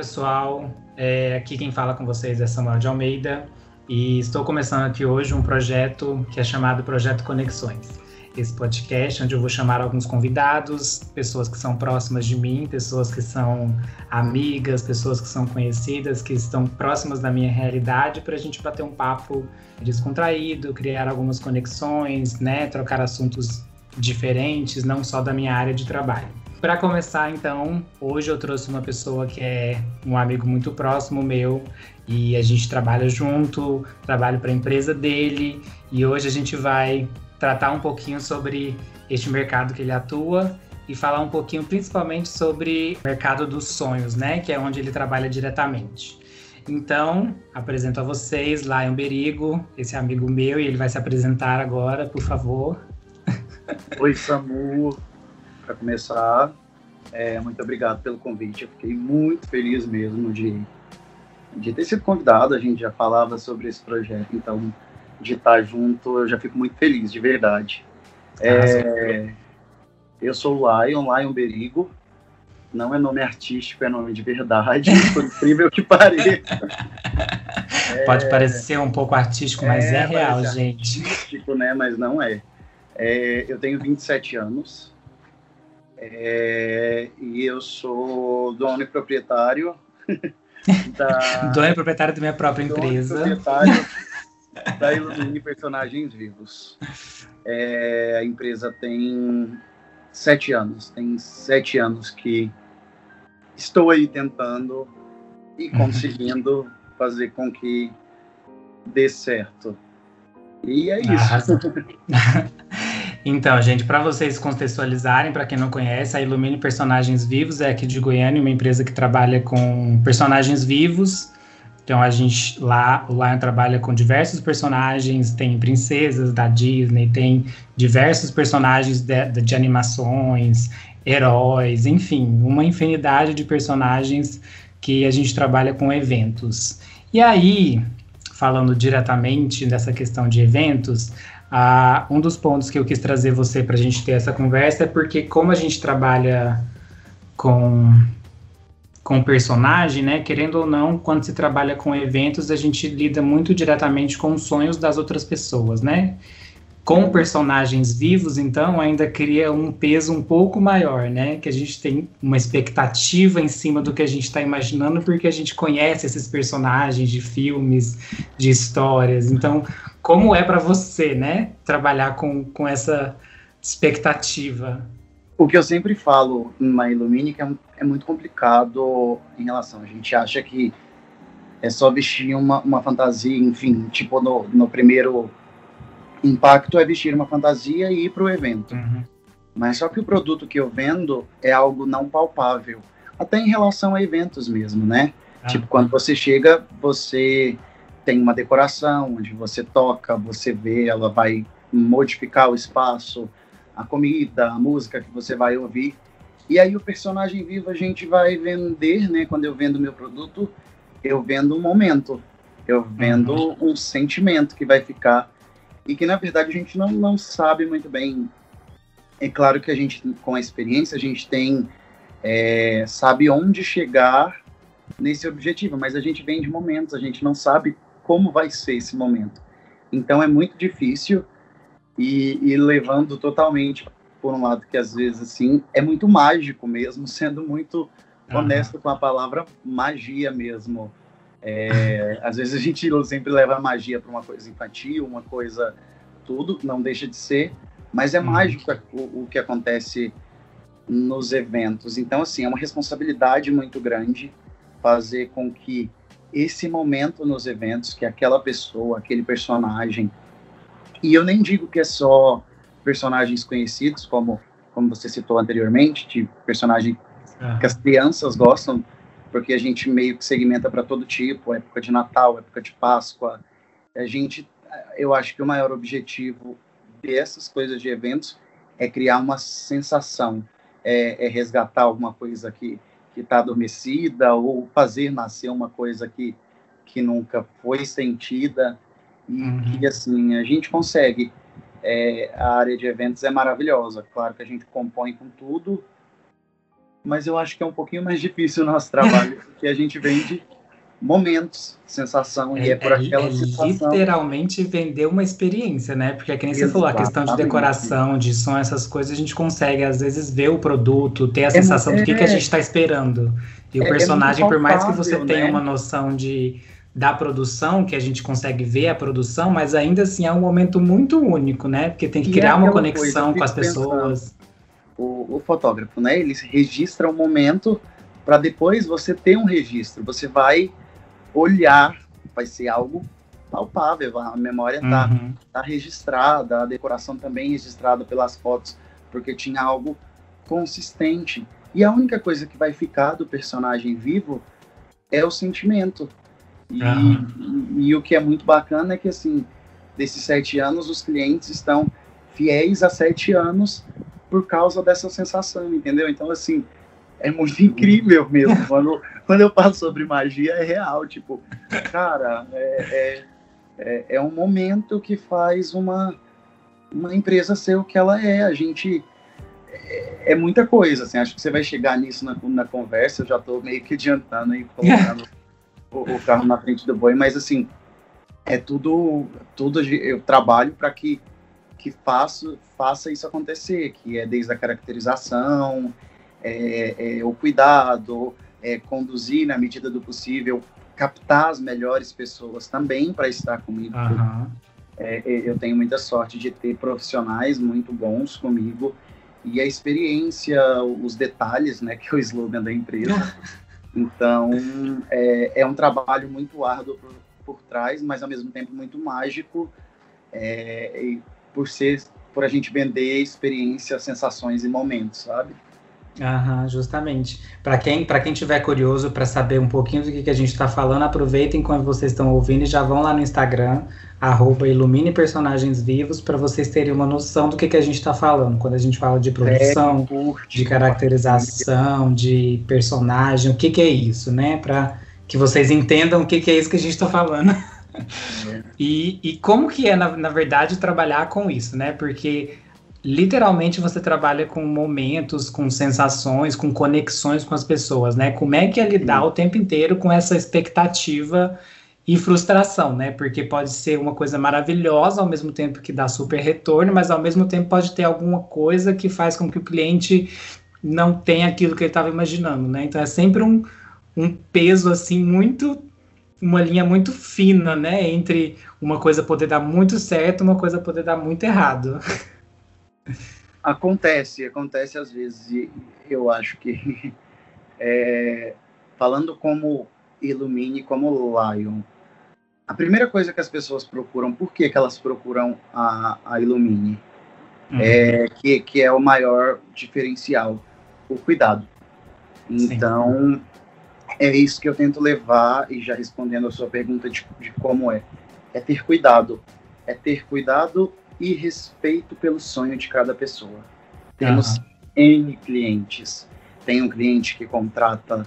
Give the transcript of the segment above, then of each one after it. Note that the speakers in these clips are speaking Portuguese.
pessoal. É, aqui quem fala com vocês é Samuel de Almeida e estou começando aqui hoje um projeto que é chamado Projeto Conexões. Esse podcast onde eu vou chamar alguns convidados, pessoas que são próximas de mim, pessoas que são amigas, pessoas que são conhecidas, que estão próximas da minha realidade, para a gente bater um papo descontraído, criar algumas conexões, né, trocar assuntos diferentes, não só da minha área de trabalho. Para começar, então, hoje eu trouxe uma pessoa que é um amigo muito próximo meu e a gente trabalha junto, trabalho para a empresa dele e hoje a gente vai tratar um pouquinho sobre este mercado que ele atua e falar um pouquinho principalmente sobre o mercado dos sonhos, né, que é onde ele trabalha diretamente. Então, apresento a vocês Lion Berigo, esse amigo meu, e ele vai se apresentar agora, por favor. Oi, Samu para começar, é, muito obrigado pelo convite. Eu fiquei muito feliz mesmo de, de ter sido convidado. A gente já falava sobre esse projeto, então de estar junto, eu já fico muito feliz, de verdade. É, eu sou o Lion, Lion Berigo. Não é nome artístico, é nome de verdade, por incrível que pareça. Pode é, parecer um pouco artístico, mas é, é real, gente. Artístico, né? Mas não é. é. Eu tenho 27 anos, é, e eu sou dono e proprietário da. dono e proprietário da minha própria empresa. Dono e proprietário da Ilumine Personagens Vivos. É, a empresa tem sete anos. Tem sete anos que estou aí tentando e uhum. conseguindo fazer com que dê certo. E é isso. Então, gente, para vocês contextualizarem, para quem não conhece, a Ilumine Personagens Vivos é aqui de Goiânia, uma empresa que trabalha com personagens vivos. Então, a gente lá, o Lion trabalha com diversos personagens, tem princesas da Disney, tem diversos personagens de, de animações, heróis, enfim, uma infinidade de personagens que a gente trabalha com eventos. E aí, falando diretamente dessa questão de eventos, ah, um dos pontos que eu quis trazer você para a gente ter essa conversa é porque como a gente trabalha com com personagem, né? Querendo ou não, quando se trabalha com eventos, a gente lida muito diretamente com os sonhos das outras pessoas, né? Com personagens vivos, então, ainda cria um peso um pouco maior, né? Que a gente tem uma expectativa em cima do que a gente está imaginando, porque a gente conhece esses personagens de filmes, de histórias. Então, como é para você, né, trabalhar com, com essa expectativa? O que eu sempre falo na Illumine é, é muito complicado em relação. A gente acha que é só vestir uma, uma fantasia, enfim, tipo no, no primeiro impacto é vestir uma fantasia e ir para o evento. Uhum. Mas só que o produto que eu vendo é algo não palpável, até em relação a eventos mesmo, né? Ah. Tipo, quando você chega, você tem uma decoração onde você toca, você vê, ela vai modificar o espaço, a comida, a música que você vai ouvir. E aí o personagem vivo a gente vai vender, né? Quando eu vendo meu produto, eu vendo um momento, eu vendo uhum. um sentimento que vai ficar e que na verdade a gente não, não sabe muito bem. É claro que a gente, com a experiência, a gente tem é, sabe onde chegar nesse objetivo, mas a gente vem de momentos, a gente não sabe como vai ser esse momento. Então é muito difícil e, e levando totalmente por um lado que às vezes assim é muito mágico mesmo, sendo muito uhum. honesto com a palavra magia mesmo. É, às vezes a gente sempre leva a magia para uma coisa infantil, uma coisa tudo, não deixa de ser, mas é uhum. mágico o, o que acontece nos eventos. Então, assim, é uma responsabilidade muito grande fazer com que esse momento nos eventos, que aquela pessoa, aquele personagem, e eu nem digo que é só personagens conhecidos, como, como você citou anteriormente, de personagem que as crianças gostam, porque a gente meio que segmenta para todo tipo, época de Natal, época de Páscoa. A gente, eu acho que o maior objetivo dessas coisas de eventos é criar uma sensação, é, é resgatar alguma coisa que que está adormecida ou fazer nascer uma coisa que, que nunca foi sentida e uhum. que assim a gente consegue é, a área de eventos é maravilhosa claro que a gente compõe com tudo mas eu acho que é um pouquinho mais difícil o nosso trabalho, porque a gente vende momentos, sensação, é, e é por é, aquela é sensação. literalmente vender uma experiência, né? Porque é que nem você falou, a questão de decoração, de som, essas coisas, a gente consegue, às vezes, ver o produto, ter a é, sensação do que, que a gente está esperando. E o é, é personagem, por mais que você tenha né? uma noção de da produção, que a gente consegue ver a produção, mas ainda assim é um momento muito único, né? Porque tem que e criar uma conexão coisa, com as pessoas. O, o, fotógrafo, né? Ele registra o um momento para depois você ter um registro. Você vai olhar, vai ser algo palpável, a memória está uhum. tá registrada, a decoração também registrada pelas fotos, porque tinha algo consistente. E a única coisa que vai ficar do personagem vivo é o sentimento. E, uhum. e, e o que é muito bacana é que, assim, desses sete anos, os clientes estão fiéis a sete anos por causa dessa sensação, entendeu? Então, assim, é muito incrível mesmo. Quando, quando eu falo sobre magia, é real. Tipo, cara, é, é, é, é, um momento que faz uma, uma empresa ser o que ela é. A gente. É, é muita coisa, assim. Acho que você vai chegar nisso na, na conversa. Eu já estou meio que adiantando e colocando o, o, carro na frente do boi, mas assim. É tudo, tudo eu trabalho para que que faço, faça isso acontecer, que é desde a caracterização, é, é, o cuidado, é, conduzir na medida do possível, captar as melhores pessoas também para estar comigo. Uhum. eu tenho muita sorte de ter profissionais muito bons comigo e a experiência, os detalhes, né, que é o slogan da empresa. Então, é, é um trabalho muito árduo por, por, trás, mas ao mesmo tempo muito mágico, é, por ser, por a gente vender experiência, sensações e momentos, sabe? Aham, justamente. Para quem, quem tiver curioso para saber um pouquinho do que, que a gente está falando, aproveitem quando vocês estão ouvindo e já vão lá no Instagram, arroba Ilumine Personagens Vivos, para vocês terem uma noção do que, que a gente está falando. Quando a gente fala de produção, é, de caracterização, de personagem, o que, que é isso, né? Para que vocês entendam o que, que é isso que a gente está falando. E, e como que é, na, na verdade, trabalhar com isso, né? Porque literalmente você trabalha com momentos, com sensações, com conexões com as pessoas, né? Como é que é lidar o tempo inteiro com essa expectativa e frustração, né? Porque pode ser uma coisa maravilhosa ao mesmo tempo que dá super retorno, mas ao mesmo tempo pode ter alguma coisa que faz com que o cliente não tenha aquilo que ele estava imaginando, né? Então é sempre um, um peso assim muito uma linha muito fina, né, entre uma coisa poder dar muito certo, e uma coisa poder dar muito errado. Acontece, acontece às vezes, e eu acho que é, falando como Illumine, como Lion, a primeira coisa que as pessoas procuram, por que, que elas procuram a, a Illumine? Uhum. É, que, que é o maior diferencial, o cuidado. Então, Sim. É isso que eu tento levar, e já respondendo a sua pergunta de, de como é, é ter cuidado. É ter cuidado e respeito pelo sonho de cada pessoa. Temos uhum. N clientes. Tem um cliente que contrata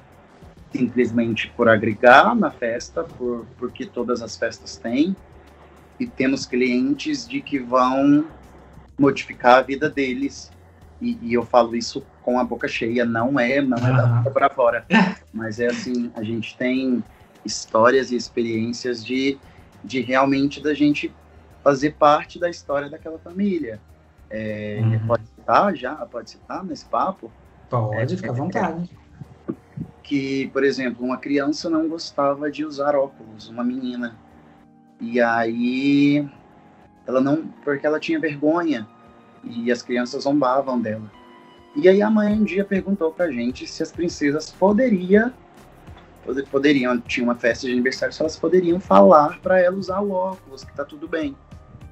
simplesmente por agregar na festa, por, porque todas as festas têm, e temos clientes de que vão modificar a vida deles. E, e eu falo isso com a boca cheia, não é, não é da boca para fora, mas é assim, a gente tem histórias e experiências de, de realmente da gente fazer parte da história daquela família. É, uhum. Pode citar já? Pode citar nesse papo? Pode, é, fica à vontade. É, que, por exemplo, uma criança não gostava de usar óculos, uma menina. E aí ela não, porque ela tinha vergonha e as crianças zombavam dela. E aí a mãe um dia perguntou pra gente se as princesas poderiam poderiam, tinha uma festa de aniversário, se elas poderiam falar para ela usar o óculos, que tá tudo bem.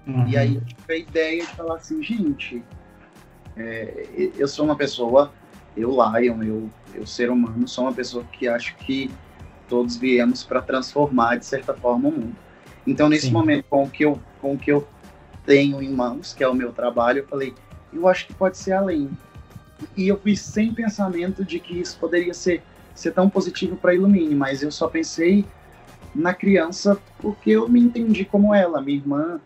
Uhum. E aí tive a ideia de falar assim, gente, é, eu sou uma pessoa, eu Lion, eu, eu ser humano, sou uma pessoa que acho que todos viemos para transformar de certa forma o mundo. Então nesse Sim. momento com o que eu com o que eu tenho em mãos, que é o meu trabalho, eu falei, eu acho que pode ser além. E eu fui sem pensamento de que isso poderia ser ser tão positivo para Ilumine, mas eu só pensei na criança porque eu me entendi como ela. Minha irmã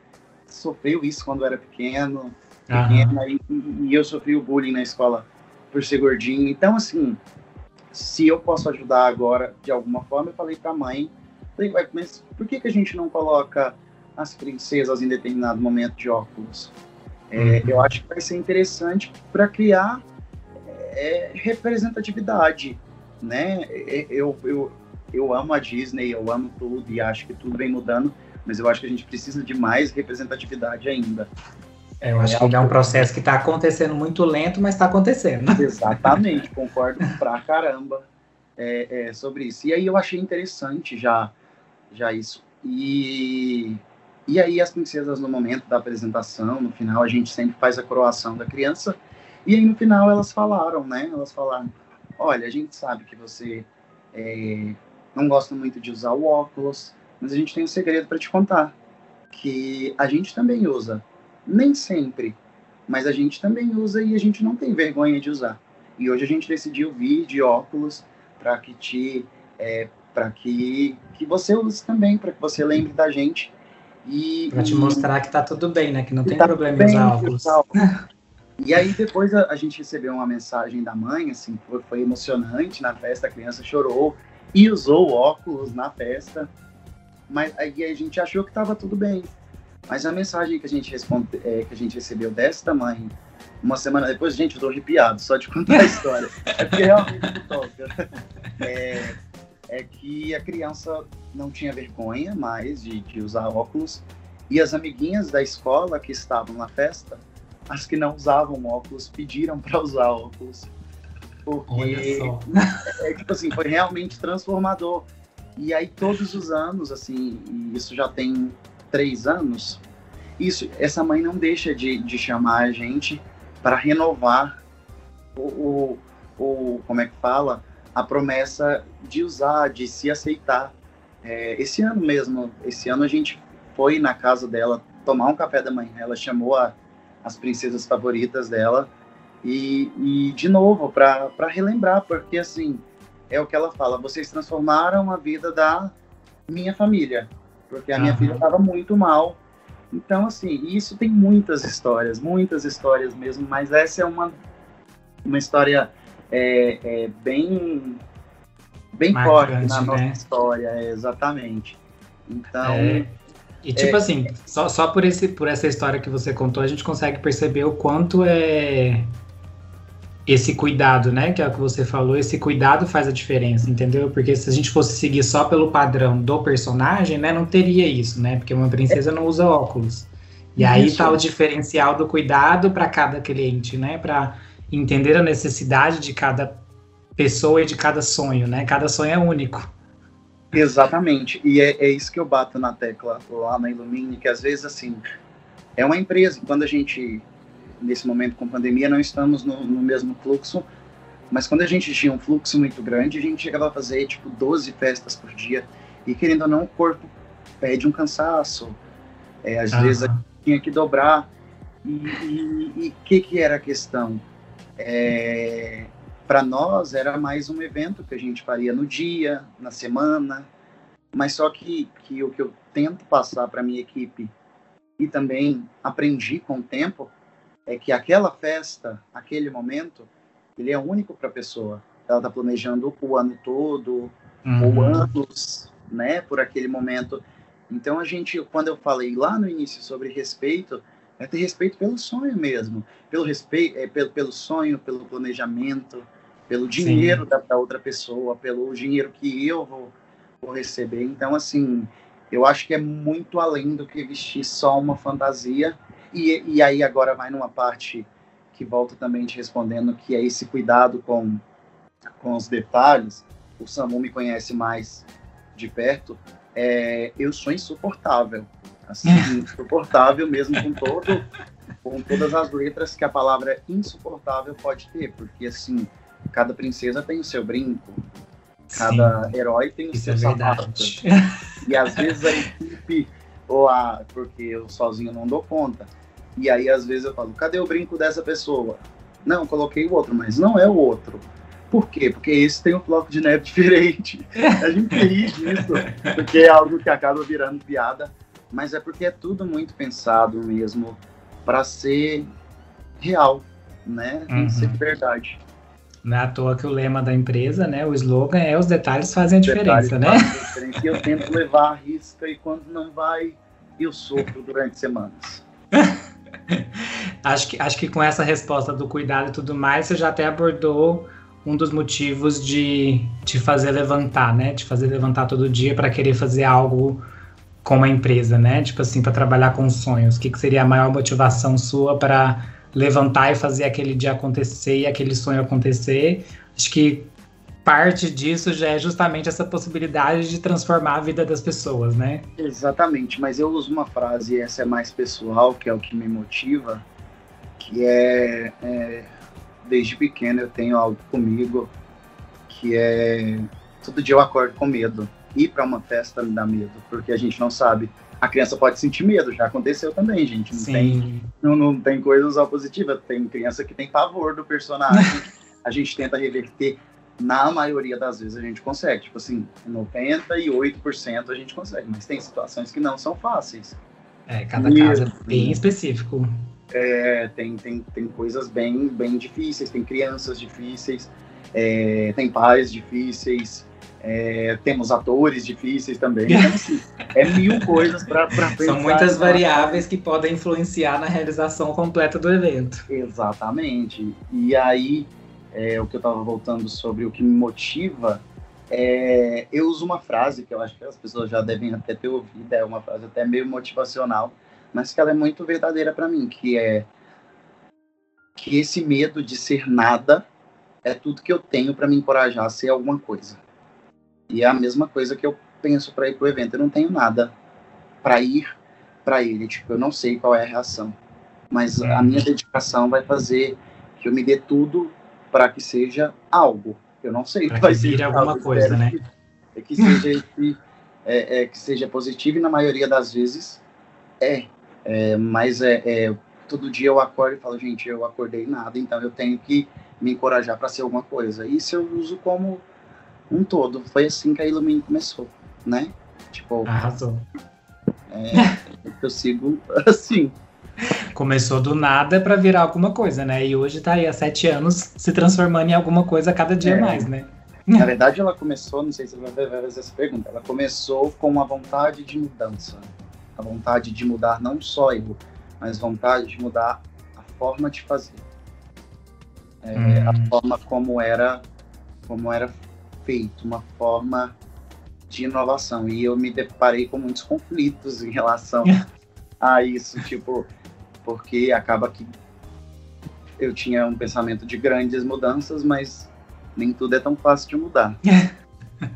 sofreu isso quando era pequeno, pequena, e, e, eu sofri o bullying na escola por ser gordinho. Então, assim, se eu posso ajudar agora de alguma forma, eu falei para a mãe, falei, mas por que, que a gente não coloca as princesas em determinado momento de óculos? É, uhum. Eu acho que vai ser interessante para criar é, representatividade, né? É, eu, eu, eu amo a Disney, eu amo tudo e acho que tudo vem mudando, mas eu acho que a gente precisa de mais representatividade ainda. É, eu acho é, que é um processo que está acontecendo muito lento, mas está acontecendo. Exatamente, concordo pra caramba é, é, sobre isso. E aí eu achei interessante já, já isso. E, e aí as princesas no momento da apresentação, no final a gente sempre faz a coroação da criança. E aí no final elas falaram, né? Elas falaram, olha, a gente sabe que você é, não gosta muito de usar o óculos, mas a gente tem um segredo para te contar, que a gente também usa nem sempre, mas a gente também usa e a gente não tem vergonha de usar. E hoje a gente decidiu vir de óculos para que te é, para que, que você use também, para que você lembre da gente. E, para te mostrar que tá tudo bem, né? Que não tem tá problema em usar óculos. E aí depois a, a, gente recebeu uma mensagem da mãe, assim, foi, foi emocionante na festa, a criança chorou e usou óculos na festa, mas aí a gente achou que estava tudo bem. Mas a mensagem que a gente, responde, é, que a gente recebeu dessa mãe, uma semana depois, gente, eu tô arrepiado só de contar a história. é porque realmente me toca. É, é que a criança não tinha vergonha mais de, de usar óculos e as amiguinhas da escola que estavam na festa, as que não usavam óculos, pediram para usar óculos. Porque, é, tipo assim, foi realmente transformador. E aí, todos os anos, assim, isso já tem três anos, isso, essa mãe não deixa de, de chamar a gente para renovar o, o, o, como é que fala, a promessa de usar, de se aceitar. É, esse ano mesmo, esse ano a gente foi na casa dela tomar um café da manhã, ela chamou a, as princesas favoritas dela e, e de novo, para relembrar, porque assim, é o que ela fala, vocês transformaram a vida da minha família, porque a minha uhum. filha estava muito mal. Então, assim, isso tem muitas histórias, muitas histórias mesmo, mas essa é uma, uma história é, é bem, bem forte na nossa né? história, é, exatamente. Então. É, e tipo é, assim, só, só por, esse, por essa história que você contou, a gente consegue perceber o quanto é esse cuidado, né? Que é o que você falou, esse cuidado faz a diferença, entendeu? Porque se a gente fosse seguir só pelo padrão do personagem, né, não teria isso, né? Porque uma princesa não usa óculos. E isso. aí tá o diferencial do cuidado para cada cliente, né? Para entender a necessidade de cada pessoa e de cada sonho, né? Cada sonho é único. Exatamente. E é, é isso que eu bato na tecla lá na Illumine, que às vezes assim, é uma empresa, quando a gente nesse momento com pandemia, não estamos no, no, mesmo fluxo, mas quando a gente tinha um fluxo muito grande, a gente chegava a fazer, tipo, 12 festas por dia, e querendo ou não, o corpo pede um cansaço, é, às vezes a gente tinha que dobrar, e o que que era a questão? É, para nós era mais um evento que a gente faria no dia, na semana, mas só que, que o que eu tento passar para minha equipe e também aprendi com o tempo é que aquela festa, aquele momento, ele é único para a pessoa. Ela está planejando o ano todo, uhum. ou anos, né, por aquele momento. Então a gente, quando eu falei lá no início sobre respeito, é ter respeito pelo sonho mesmo, pelo respeito, é, pelo, pelo sonho, pelo planejamento, pelo dinheiro da, da, outra pessoa, pelo dinheiro que eu vou, vou receber. Então assim, eu acho que é muito além do que vestir só uma fantasia e, e aí agora vai numa parte que volta também te respondendo, que é esse cuidado com, com os detalhes. O Samu me conhece mais de perto. É, eu sou insuportável. Assim, insuportável mesmo com todo com todas as letras que a palavra insuportável pode ter, porque assim, cada princesa tem o seu brinco, cada Sim, herói tem o seu é sapato. E às vezes a equipe, ou a, porque eu sozinho não dou conta, e aí, às vezes, eu falo, cadê o brinco dessa pessoa? Não, coloquei o outro, mas não é o outro. Por quê? Porque esse tem um bloco de neve diferente. A gente ri disso, porque é algo que acaba virando piada, mas é porque é tudo muito pensado mesmo para ser real, né? Tem uhum. que ser verdade. Não é à toa que o lema da empresa, né? O slogan é os detalhes fazem a diferença, né? Fazem a diferença. E eu tento levar a risca e quando não vai, eu sofro durante semanas. acho, que, acho que com essa resposta do cuidado e tudo mais, você já até abordou um dos motivos de te fazer levantar, né? Te fazer levantar todo dia para querer fazer algo com uma empresa, né? Tipo assim, para trabalhar com sonhos. O que, que seria a maior motivação sua para levantar e fazer aquele dia acontecer e aquele sonho acontecer? Acho que parte disso já é justamente essa possibilidade de transformar a vida das pessoas, né? Exatamente, mas eu uso uma frase, essa é mais pessoal, que é o que me motiva, que é, é desde pequeno eu tenho algo comigo que é todo dia eu acordo com medo. Ir para uma festa me dá medo, porque a gente não sabe. A criança pode sentir medo, já aconteceu também, gente. Não, Sim. tem, não, não tem coisa só positiva. Tem criança que tem pavor do personagem. a gente tenta reverter. Na maioria das vezes a gente consegue. Tipo assim, 98% a gente consegue. Mas tem situações que não são fáceis. É, cada e, caso é bem específico. É, tem, tem, tem coisas bem, bem difíceis, tem crianças difíceis, é, tem pais difíceis, é, temos atores difíceis também. Então, assim, é mil coisas para pensar. São muitas variáveis que podem influenciar na realização completa do evento. Exatamente. E aí, é, o que eu estava voltando sobre o que me motiva, é, eu uso uma frase que eu acho que as pessoas já devem até ter ouvido, é uma frase até meio motivacional, mas que ela é muito verdadeira para mim, que é que esse medo de ser nada é tudo que eu tenho para me encorajar a ser alguma coisa. E é a mesma coisa que eu penso para ir pro evento, eu não tenho nada para ir para ele, tipo, eu não sei qual é a reação, mas a minha dedicação vai fazer que eu me dê tudo para que seja algo. Eu não sei, pra vai ser alguma coisa, né? Que, que seja é, é, que seja positivo e na maioria das vezes é. É, mas é, é, todo dia eu acordo e falo, gente, eu acordei nada, então eu tenho que me encorajar para ser alguma coisa. Isso eu uso como um todo. Foi assim que a Illumine começou, né? Tipo, Arrasou. É, eu sigo assim. Começou do nada para virar alguma coisa, né? E hoje tá aí há sete anos se transformando em alguma coisa a cada dia é. mais, né? Na verdade, ela começou, não sei se você vai fazer essa pergunta, ela começou com uma vontade de mudança a vontade de mudar não só eu, mas vontade de mudar a forma de fazer. É, hum. A forma como era, como era feito, uma forma de inovação. E eu me deparei com muitos conflitos em relação a isso, tipo, porque acaba que eu tinha um pensamento de grandes mudanças, mas nem tudo é tão fácil de mudar.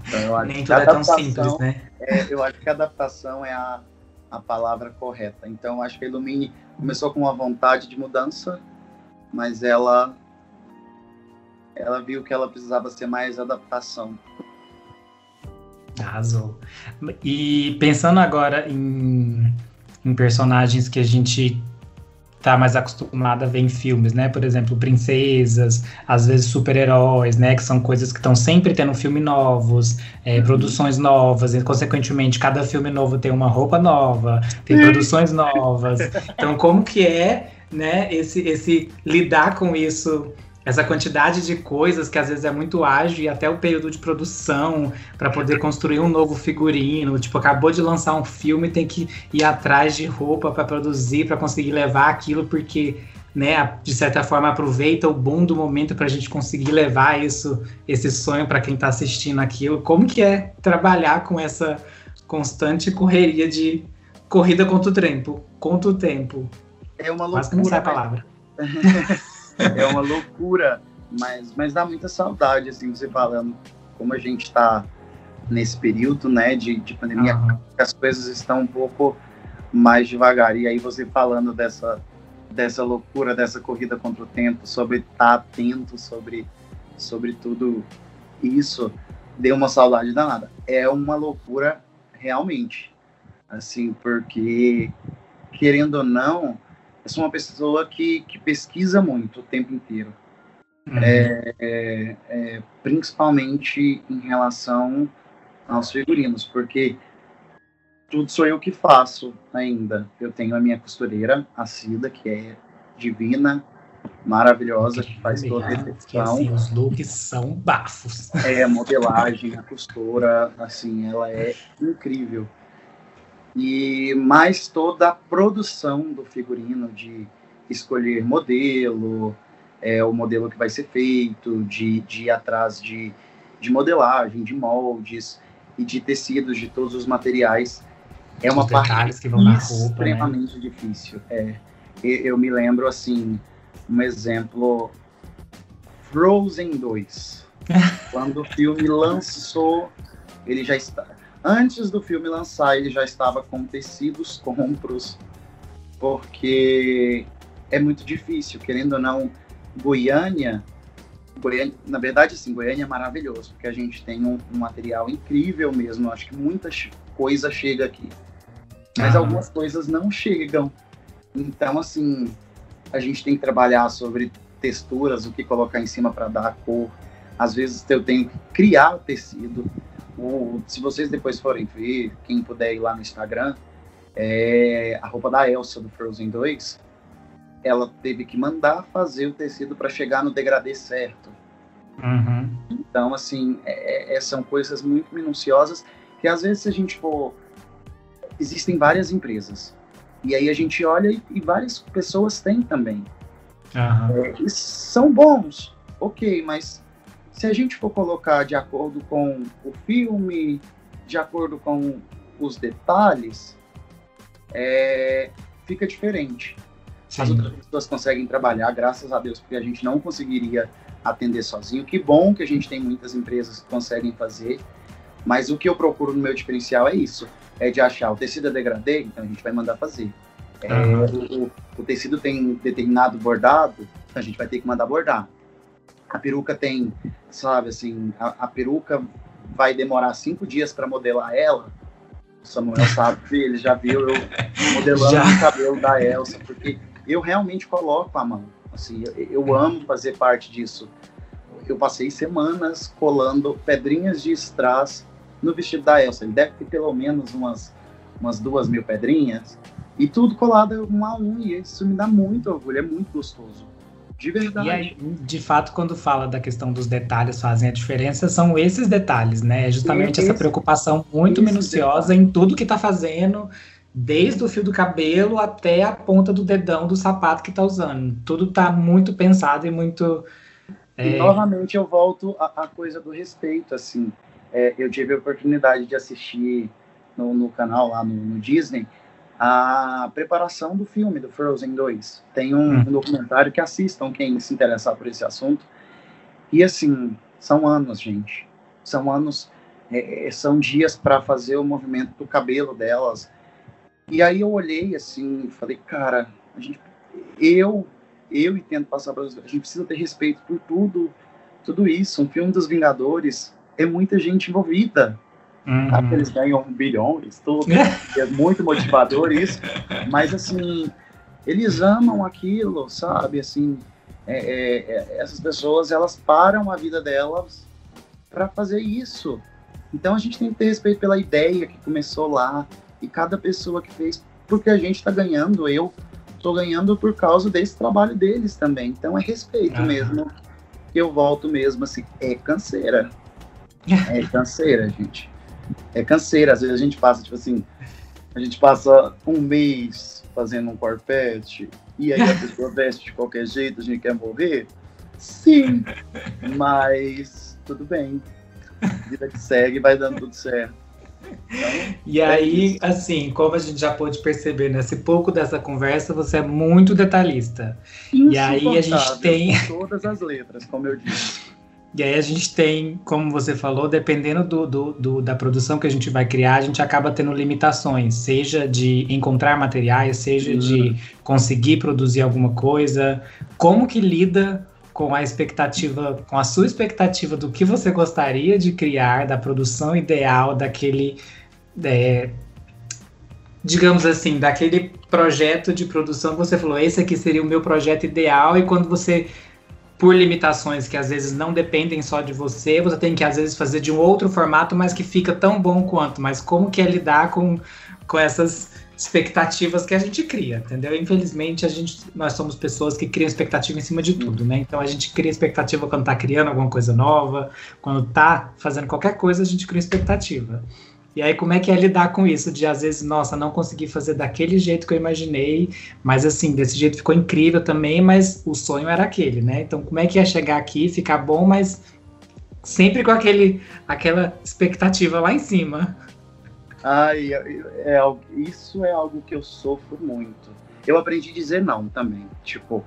Então, nem tudo é tão simples, né? É, eu acho que adaptação é a, a palavra correta. Então, acho que a Illumine começou com uma vontade de mudança, mas ela ela viu que ela precisava ser mais adaptação. Arrasou. E pensando agora em, em personagens que a gente tá mais acostumada a ver em filmes, né? Por exemplo, princesas, às vezes super-heróis, né? Que são coisas que estão sempre tendo filme novos, é, uhum. produções novas, e consequentemente cada filme novo tem uma roupa nova, tem uhum. produções novas. Então, como que é, né? Esse, esse lidar com isso essa quantidade de coisas que às vezes é muito ágil e até o período de produção para poder construir um novo figurino. Tipo, acabou de lançar um filme, tem que ir atrás de roupa para produzir, para conseguir levar aquilo, porque, né, de certa forma aproveita o bom do momento para a gente conseguir levar isso, esse sonho para quem está assistindo aquilo. Como que é trabalhar com essa constante correria de corrida contra o tempo, contra o tempo? É uma loucura. Quase que não sai a palavra. é uma loucura, mas, mas dá muita saudade, assim, você falando como a gente está nesse período, né, de, de pandemia, uhum. as coisas estão um pouco mais devagar. E aí você falando dessa, dessa loucura, dessa corrida contra o tempo, sobre estar tá atento, sobre, sobre tudo isso, deu uma saudade danada. É uma loucura realmente, assim, porque querendo ou não, sou uma pessoa que, que pesquisa muito o tempo inteiro. Uhum. É, é, é, principalmente em relação aos figurinos, porque tudo sou eu que faço ainda. Eu tenho a minha costureira, a Cida, que é divina, maravilhosa, que faz toda a reflexão. Assim, os looks são bafos. É, a modelagem, a costura, assim, ela é incrível. E mais toda a produção do figurino, de escolher modelo, é, o modelo que vai ser feito, de, de ir atrás de, de modelagem, de moldes e de tecidos, de todos os materiais. É uma parte que vão na roupa, né? extremamente né? difícil. É, eu me lembro, assim, um exemplo, Frozen 2. Quando o filme lançou, ele já está... Antes do filme lançar, ele já estava com tecidos compros, porque é muito difícil, querendo ou não, Goiânia, Goiânia, na verdade, sim, Goiânia é maravilhoso, porque a gente tem um, um material incrível mesmo. Acho que muita coisa chega aqui, mas ah. algumas coisas não chegam. Então, assim, a gente tem que trabalhar sobre texturas, o que colocar em cima para dar a cor. Às vezes eu tenho que criar o tecido. O, se vocês depois forem ver, quem puder ir lá no Instagram, é, a roupa da Elsa do Frozen 2, ela teve que mandar fazer o tecido para chegar no degradê certo. Uhum. Então, assim, é, é, são coisas muito minuciosas que às vezes se a gente for... Existem várias empresas. E aí a gente olha e, e várias pessoas têm também. Uhum. É, e são bons, ok, mas se a gente for colocar de acordo com o filme, de acordo com os detalhes, é, fica diferente. Sim. As outras pessoas conseguem trabalhar, graças a Deus, porque a gente não conseguiria atender sozinho. Que bom que a gente tem muitas empresas que conseguem fazer, mas o que eu procuro no meu diferencial é isso: é de achar o tecido é degradê, então a gente vai mandar fazer. É, uhum. o, o, tecido tem determinado bordado, então a gente vai ter que mandar bordar. A peruca tem, sabe, assim, a, a peruca vai demorar cinco dias para modelar ela. O Samuel sabe, ele já viu eu modelando já. o cabelo da Elsa, porque eu realmente coloco a mão. Assim, eu, eu amo fazer parte disso. Eu passei semanas colando pedrinhas de strass no vestido da Elsa. Ele deve ter pelo menos umas, umas duas mil pedrinhas. E tudo colado um a um. E isso me dá muito orgulho, é muito gostoso. De verdade. E aí, de fato, quando fala da questão dos detalhes fazem a diferença, são esses detalhes, né? É justamente esse, essa preocupação muito minuciosa detalhe. em tudo que está fazendo, desde o fio do cabelo até a ponta do dedão do sapato que está usando. Tudo está muito pensado e muito. É... E novamente eu volto à, à, coisa do respeito, assim. É, eu tive a oportunidade de assistir no, no canal lá no, no, Disney a preparação do filme do Frozen 2. Tem um, hum. um documentário que assistam quem se interessar por esse assunto. E assim, são anos, gente. São anos, é, é são dias para fazer o movimento do cabelo delas, e aí eu olhei assim falei, cara, a gente, eu, eu entendo passar para a gente precisa ter respeito por tudo, tudo isso. Um filme dos Vingadores é muita gente envolvida. Uhum. Eles ganham bilhões, tudo. é muito motivador isso. Mas assim, eles amam aquilo, sabe? Assim, é, é, é, essas pessoas elas param a vida delas para fazer isso. Então a gente tem que ter respeito pela ideia que começou lá, e cada pessoa que fez, porque a gente está ganhando, eu estou ganhando por causa desse trabalho deles também. Então é respeito mesmo. Eu volto mesmo assim, é canseira. É canseira, gente. É canseira. Às vezes a gente passa, tipo assim, a gente passa um mês fazendo um corpete e aí a pessoa veste de qualquer jeito, a gente quer morrer. Sim, mas tudo bem. Vida que segue, vai dando tudo certo. E aí, assim, como a gente já pôde perceber nesse pouco dessa conversa, você é muito detalhista. E aí a gente tem. Todas as letras, como eu disse. E aí a gente tem, como você falou, dependendo do, do, do, da produção que a gente vai criar, a gente acaba tendo limitações, seja de encontrar materiais, seja uhum. de conseguir produzir alguma coisa. Como que lida com a expectativa, com a sua expectativa do que você gostaria de criar, da produção ideal, daquele. É, digamos assim, daquele projeto de produção que você falou, esse aqui seria o meu projeto ideal, e quando você, por limitações que às vezes não dependem só de você, você tem que às vezes fazer de um outro formato, mas que fica tão bom quanto. Mas como que é lidar com, com essas expectativas que a gente cria, entendeu? Infelizmente, a gente, nós somos pessoas que criam expectativa em cima de tudo, né? Então a gente cria expectativa quando tá criando alguma coisa nova, quando tá fazendo qualquer coisa, a gente cria expectativa. E aí, como é que é lidar com isso? De às vezes, nossa, não consegui fazer daquele jeito que eu imaginei, mas assim, desse jeito ficou incrível também, mas o sonho era aquele, né? Então, como é que é chegar aqui, ficar bom, mas sempre com aquele, aquela expectativa lá em cima? Ai, é, isso é algo que eu sofro muito. Eu aprendi a dizer não também. Tipo,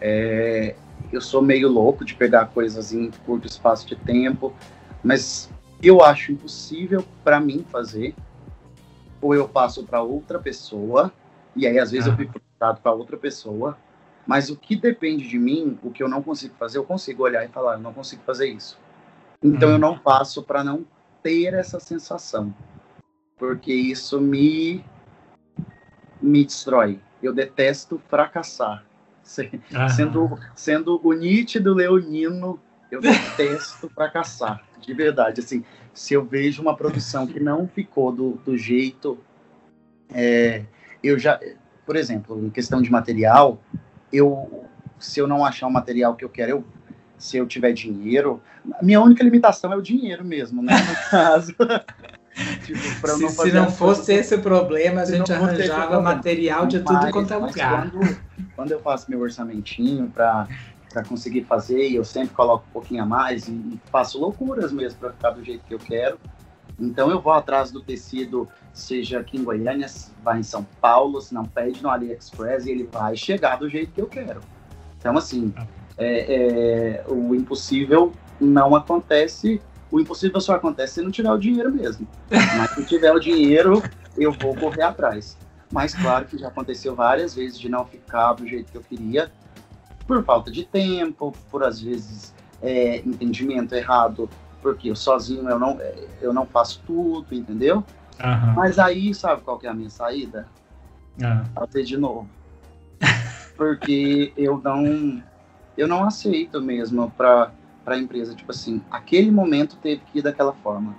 é, eu sou meio louco de pegar coisas em curto espaço de tempo, mas eu acho impossível para mim fazer, ou eu passo para outra pessoa, e aí às vezes ah. eu fico frustrado para outra pessoa, mas o que depende de mim, o que eu não consigo fazer, eu consigo olhar e falar, eu não consigo fazer isso. Então eu hum. não faço para não ter essa sensação, porque isso me me destrói. Eu detesto fracassar. Sendo, sendo o nítido leonino, eu detesto fracassar de verdade. Assim, se eu vejo uma produção que não ficou do, do jeito, é, eu já, por exemplo, em questão de material, eu, se eu não achar o material que eu quero, eu, se eu tiver dinheiro, minha única limitação é o dinheiro mesmo, né? No caso. tipo, se, não, se não fosse esse o problema, a gente arranjava material de tudo quanto é lugar. Quando, quando eu faço meu orçamentinho para para conseguir fazer e eu sempre coloco um pouquinho a mais e, e faço loucuras mesmo para ficar do jeito que eu quero. Então eu vou atrás do tecido, seja aqui em Goiânia, vai em São Paulo, se não pede no AliExpress e ele vai chegar do jeito que eu quero. Então assim, é, é, o impossível não acontece, o impossível só acontece se não tiver o dinheiro mesmo. Mas se tiver o dinheiro, eu vou correr atrás. Mas claro que já aconteceu várias vezes de não ficar do jeito que eu queria por falta de tempo, por às vezes é, entendimento errado, porque eu sozinho eu não, eu não faço tudo, entendeu? Uhum. Mas aí, sabe qual que é a minha saída? Uhum. Fazer de novo. porque eu não eu não aceito mesmo para a empresa, tipo assim, aquele momento teve que ir daquela forma.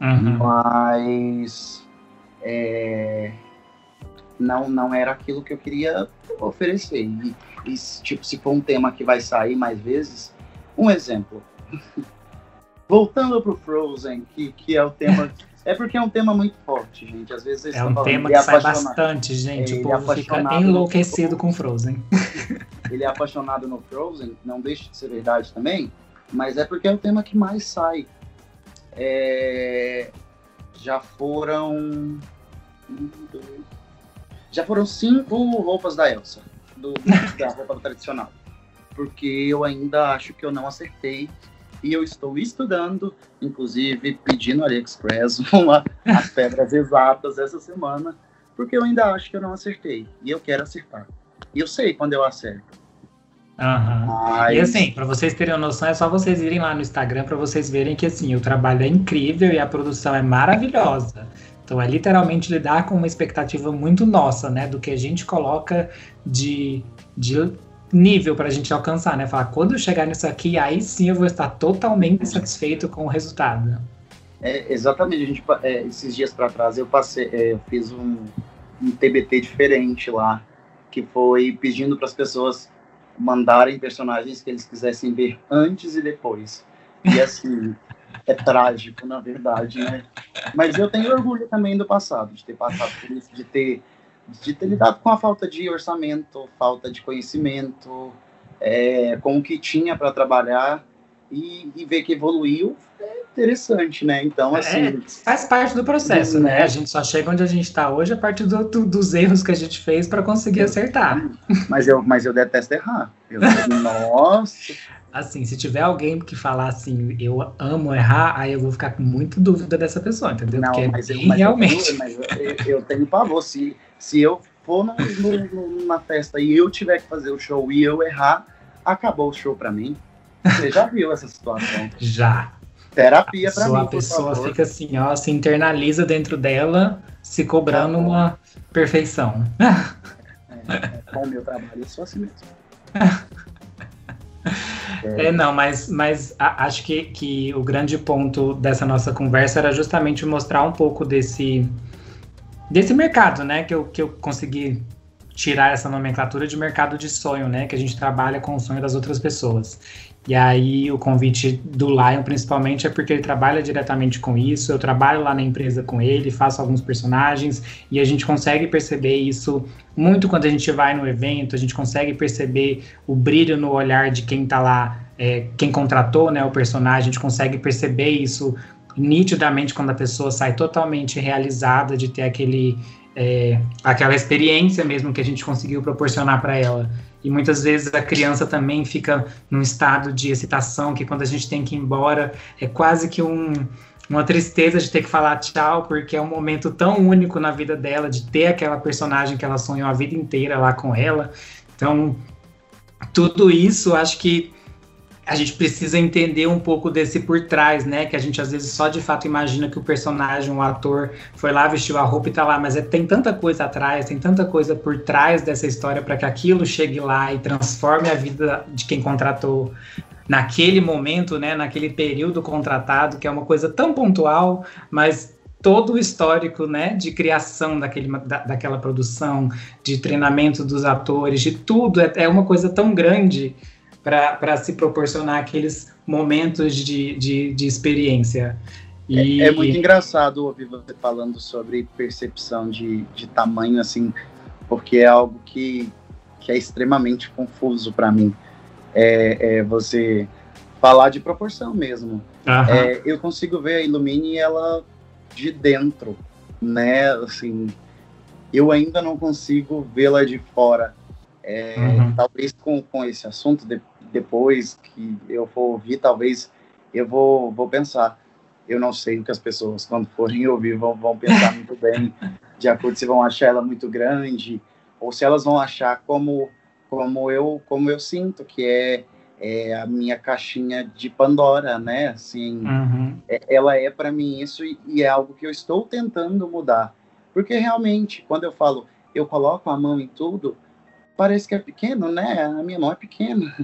Uhum. Mas é, não, não era aquilo que eu queria oferecer. E, e, tipo, se for um tema que vai sair mais vezes, um exemplo. Voltando pro Frozen, que, que é o tema. É porque é um tema muito forte, gente. Às vezes É um tema que sai bastante, gente. É, o povo é fica enlouquecido com Frozen. Ele é apaixonado no Frozen, não deixa de ser verdade também, mas é porque é o tema que mais sai. É... Já foram. Um, dois, já foram cinco roupas da Elsa, do, da roupa tradicional. Porque eu ainda acho que eu não acertei. E eu estou estudando, inclusive pedindo AliExpress uma, as pedras exatas essa semana, porque eu ainda acho que eu não acertei. E eu quero acertar. E eu sei quando eu acerto. Uhum. Mas... E assim, para vocês terem uma noção, é só vocês irem lá no Instagram para vocês verem que assim, o trabalho é incrível e a produção é maravilhosa. Então é literalmente lidar com uma expectativa muito nossa, né? Do que a gente coloca de, de nível para a gente alcançar, né? Falar, quando eu chegar nisso aqui, aí sim eu vou estar totalmente satisfeito com o resultado. É, exatamente, a gente, é, esses dias para trás eu passei, é, eu fiz um, um TBT diferente lá, que foi pedindo para as pessoas mandarem personagens que eles quisessem ver antes e depois. E assim, é trágico, na verdade, né? Mas eu tenho orgulho também do passado, de ter passado por isso, de ter, de ter lidado com a falta de orçamento, falta de conhecimento, é, com o que tinha para trabalhar e, e, ver que evoluiu é interessante, né? Então, é, assim. É, faz parte do processo, né? A gente só chega onde a gente está hoje a partir do, do, dos erros que a gente fez para conseguir acertar. Mas eu, mas eu detesto errar. Eu, nossa assim, se tiver alguém que falar assim, eu amo errar, aí eu vou ficar com muita dúvida dessa pessoa, entendeu? Não, Porque mas, eu, mas realmente. Eu, mas eu, eu tenho pavor. Se, se eu for no, no, numa festa e eu tiver que fazer o show e eu errar, acabou o show para mim. Você já viu essa situação? Já. Terapia para mim. A pessoa favor. fica assim, ó, se internaliza dentro dela, se cobrando uma perfeição. É, é, com o meu trabalho, eu sou assim mesmo. É, não, mas, mas a, acho que, que o grande ponto dessa nossa conversa era justamente mostrar um pouco desse desse mercado, né? Que eu, que eu consegui tirar essa nomenclatura de mercado de sonho, né? Que a gente trabalha com o sonho das outras pessoas. E aí o convite do Lion principalmente é porque ele trabalha diretamente com isso. Eu trabalho lá na empresa com ele, faço alguns personagens e a gente consegue perceber isso muito quando a gente vai no evento. A gente consegue perceber o brilho no olhar de quem está lá, é, quem contratou, né, o personagem. A gente consegue perceber isso nitidamente quando a pessoa sai totalmente realizada de ter aquele é, aquela experiência mesmo que a gente conseguiu proporcionar para ela. E muitas vezes a criança também fica num estado de excitação que quando a gente tem que ir embora é quase que um, uma tristeza de ter que falar tchau, porque é um momento tão único na vida dela, de ter aquela personagem que ela sonhou a vida inteira lá com ela. Então, tudo isso acho que a gente precisa entender um pouco desse por trás, né? Que a gente às vezes só de fato imagina que o personagem, o ator, foi lá, vestiu a roupa e tá lá, mas é, tem tanta coisa atrás, tem tanta coisa por trás dessa história para que aquilo chegue lá e transforme a vida de quem contratou naquele momento, né? Naquele período contratado, que é uma coisa tão pontual, mas todo o histórico né, de criação daquele, da, daquela produção, de treinamento dos atores, de tudo, é, é uma coisa tão grande para se proporcionar aqueles momentos de, de, de experiência. E... É, é, muito engraçado ouvir você falando sobre percepção de, de tamanho, assim, porque é algo que, que é extremamente confuso para mim. É, é, você falar de proporção mesmo. Uhum. É, eu consigo ver a Illumine ela de dentro, né? Assim, eu ainda não consigo vê-la de fora. É, uhum. Talvez com, com esse assunto, de, depois que eu for ouvir, talvez eu vou, vou pensar. Eu não sei o que as pessoas, quando forem ouvir, vão, vão pensar muito bem, de acordo se vão achar ela muito grande, ou se elas vão achar como, como, eu, como eu sinto, que é, é a minha caixinha de Pandora, né? Assim, uhum. é, ela é para mim isso e, e é algo que eu estou tentando mudar. Porque realmente, quando eu falo, eu coloco a mão em tudo, parece que é pequeno, né? A minha mão é pequena.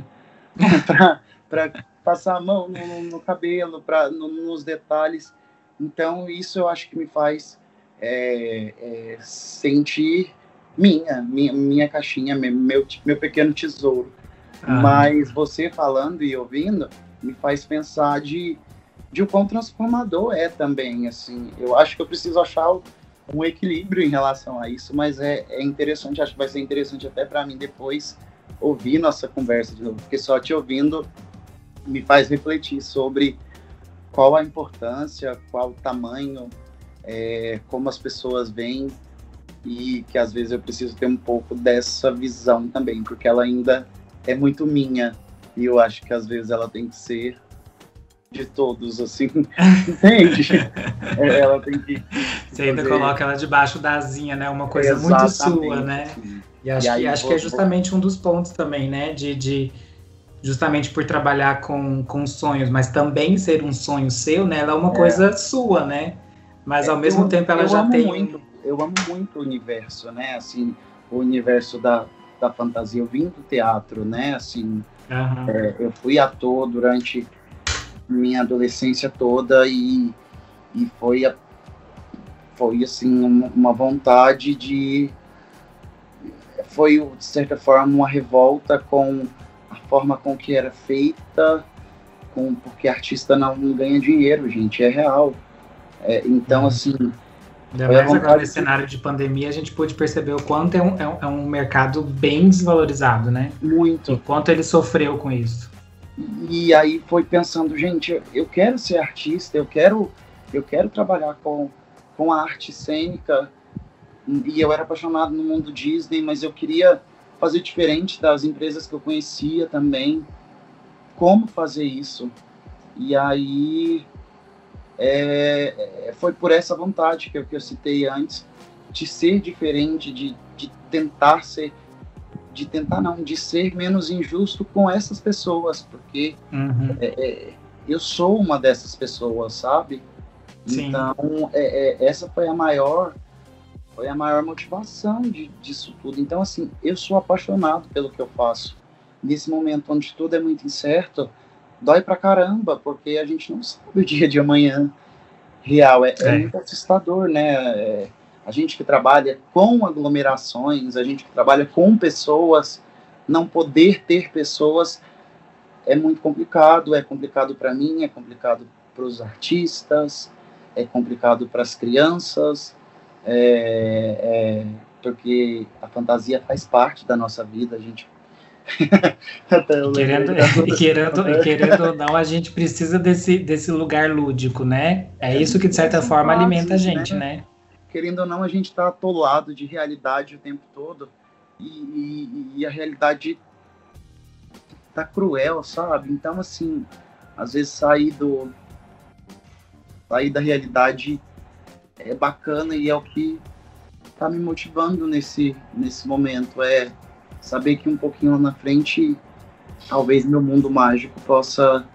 para passar a mão no, no cabelo, pra, no, nos detalhes. Então, isso eu acho que me faz é, é, sentir minha, minha, minha caixinha, meu, meu pequeno tesouro. Ah. Mas você falando e ouvindo me faz pensar de, de o quão transformador é também, assim. Eu acho que eu preciso achar um equilíbrio em relação a isso, mas é, é interessante, acho que vai ser interessante até para mim depois ouvir nossa conversa de novo, porque só te ouvindo me faz refletir sobre qual a importância, qual o tamanho, é, como as pessoas veem e que às vezes eu preciso ter um pouco dessa visão também, porque ela ainda é muito minha e eu acho que às vezes ela tem que ser de todos, assim, entende? É, ela tem que. Você ainda coloca ela debaixo da asinha, né? Uma coisa Exatamente. muito sua, né? E acho, e que, acho vou, que é justamente um dos pontos também, né? De, de justamente por trabalhar com, com sonhos, mas também ser um sonho seu, né? Ela é uma é. coisa sua, né? Mas ao é, mesmo eu, tempo ela já tem. Muito, eu amo muito o universo, né? Assim, o universo da, da fantasia. Eu vim do teatro, né? Assim, uhum. é, eu fui ator durante minha adolescência toda e, e foi, a, foi assim, uma vontade de foi, de certa forma, uma revolta com a forma com que era feita, com, porque artista não, não ganha dinheiro, gente, é real. É, então, uhum. assim. Ainda mais agora nesse cenário de pandemia, a gente pôde perceber o quanto é um, é um, é um mercado bem desvalorizado, né? Muito. O quanto ele sofreu com isso. E aí foi pensando, gente, eu quero ser artista, eu quero, eu quero trabalhar com, com a arte cênica, e eu era apaixonado no mundo Disney, mas eu queria fazer diferente das empresas que eu conhecia também. Como fazer isso? E aí é, é, foi por essa vontade que eu, que eu citei antes de ser diferente, de, de tentar ser, de tentar não, de ser menos injusto com essas pessoas, porque uhum. é, é eu sou uma dessas pessoas, sabe? Sim. Então é, é, essa foi a maior foi a maior motivação de, disso tudo. Então, assim, eu sou apaixonado pelo que eu faço. Nesse momento onde tudo é muito incerto, dói pra caramba, porque a gente não sabe o dia de amanhã real. É, é. é muito assustador, né? É, a gente que trabalha com aglomerações, a gente que trabalha com pessoas, não poder ter pessoas é muito complicado. É complicado para mim, é complicado para os artistas, é complicado para as crianças, é, é, porque a fantasia faz parte da nossa vida. A gente querendo, e querendo, e querendo ou não, a gente precisa desse, desse lugar lúdico, né? É, é isso que, de certa forma, alimenta a gente, né? Querendo ou não, a gente está atolado de realidade o tempo todo. E, e, e, a realidade tá cruel, sabe? Então, assim, às vezes sair do. sair da realidade é bacana e é o que tá me motivando nesse, nesse momento. É saber que um pouquinho lá na frente, talvez meu mundo mágico possa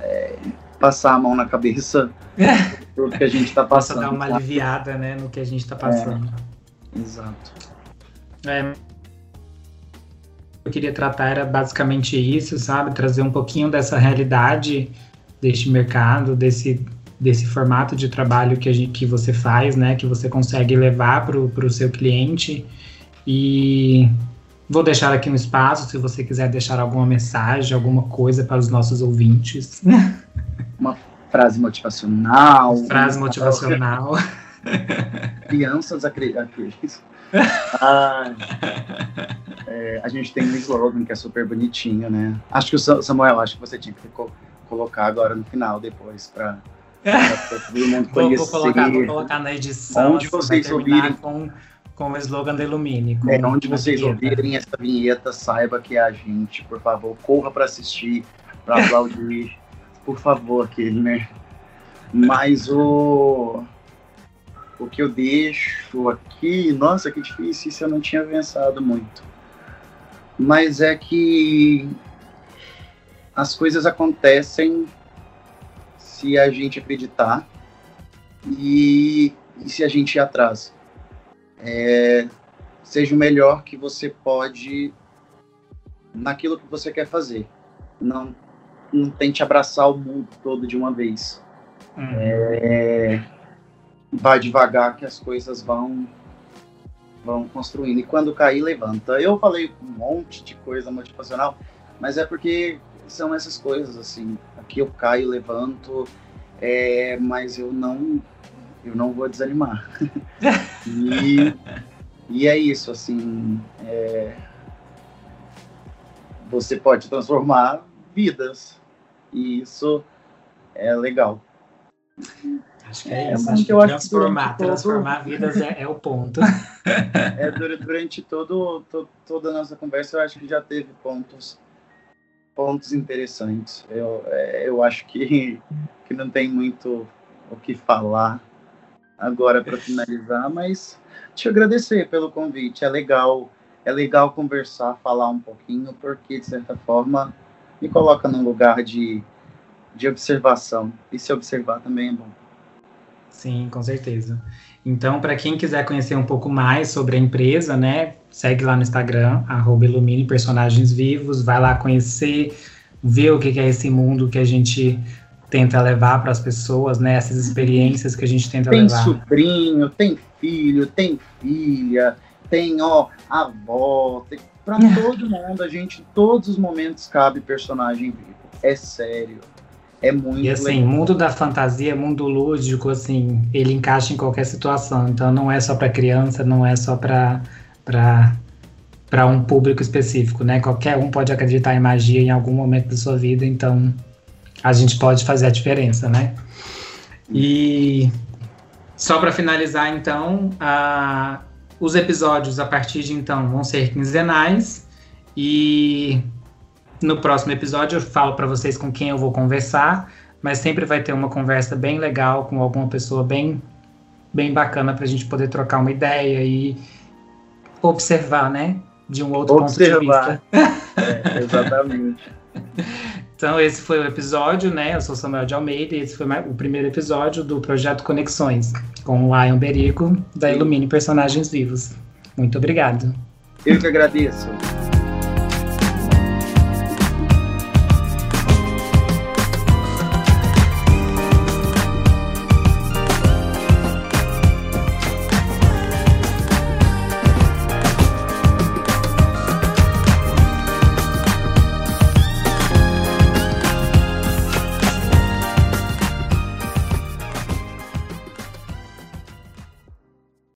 é, passar a mão na cabeça do que a gente está passando. Dar uma aliviada né, no que a gente está passando. É, exato. É, eu queria tratar era basicamente isso, sabe? Trazer um pouquinho dessa realidade deste mercado, desse, desse formato de trabalho que, a gente, que você faz, né? Que você consegue levar para o seu cliente e vou deixar aqui no espaço se você quiser deixar alguma mensagem, alguma coisa para os nossos ouvintes. Frase motivacional. Frase motivacional. Crianças acreditam. Ah, é, a gente tem um slogan que é super bonitinho, né? Acho que o Samuel, acho que você tinha que colocar agora no final, depois, para todo mundo conhecer. Vou, vou, colocar, vou colocar na edição. Onde assim, vocês ouvirem. Com com o slogan da Illumine. É, onde vocês ouvirem essa vinheta, saiba que é a gente, por favor, corra para assistir, para aplaudir, por favor, aquele, né? Mas o o que eu deixo aqui, nossa, que difícil, isso eu não tinha pensado muito. Mas é que as coisas acontecem se a gente acreditar e, e se a gente ir atrás é, seja o melhor que você pode naquilo que você quer fazer. Não, não tente abraçar o mundo todo de uma vez. Uhum. É, vai devagar que as coisas vão vão construindo. E quando cair, levanta. Eu falei um monte de coisa motivacional, mas é porque são essas coisas assim. Aqui eu caio, levanto, é, mas eu não eu não vou desanimar. e, e é isso, assim, é, você pode transformar vidas, e isso é legal. Acho que é, é isso. Acho que transformar, todo... transformar vidas é, é, o ponto. É, durante todo, todo, toda a nossa conversa, eu acho que já teve pontos pontos interessantes. Eu, é, eu acho que, que não tem muito o que falar agora para finalizar, mas te agradecer pelo convite. É legal, é legal conversar, falar um pouquinho, porque de certa forma me coloca num lugar de, de observação. E se observar também é bom. Sim, com certeza. Então, para quem quiser conhecer um pouco mais sobre a empresa, né, segue lá no Instagram, arroba Ilumine Personagens Vivos, vai lá conhecer, ver o que é esse mundo que a gente tenta levar para as pessoas, né? Essas experiências que a gente tenta tem levar. Tem sobrinho, tem filho, tem filha, tem ó avó, tem para todo mundo. A gente, em todos os momentos cabe personagem vivo. É sério. É muito E assim, legal. mundo da fantasia, mundo lúdico, assim, ele encaixa em qualquer situação. Então não é só para criança, não é só para para para um público específico, né? Qualquer um pode acreditar em magia em algum momento da sua vida, então a gente pode fazer a diferença, né? E só para finalizar, então, a, os episódios a partir de então vão ser quinzenais e no próximo episódio eu falo para vocês com quem eu vou conversar, mas sempre vai ter uma conversa bem legal com alguma pessoa bem bem bacana para a gente poder trocar uma ideia e observar, né, de um outro observar. ponto de vista. É, exatamente. Então, esse foi o episódio, né? Eu sou Samuel de Almeida e esse foi o primeiro episódio do Projeto Conexões, com o Lion Berico, da Ilumine Personagens Vivos. Muito obrigado. Eu que agradeço.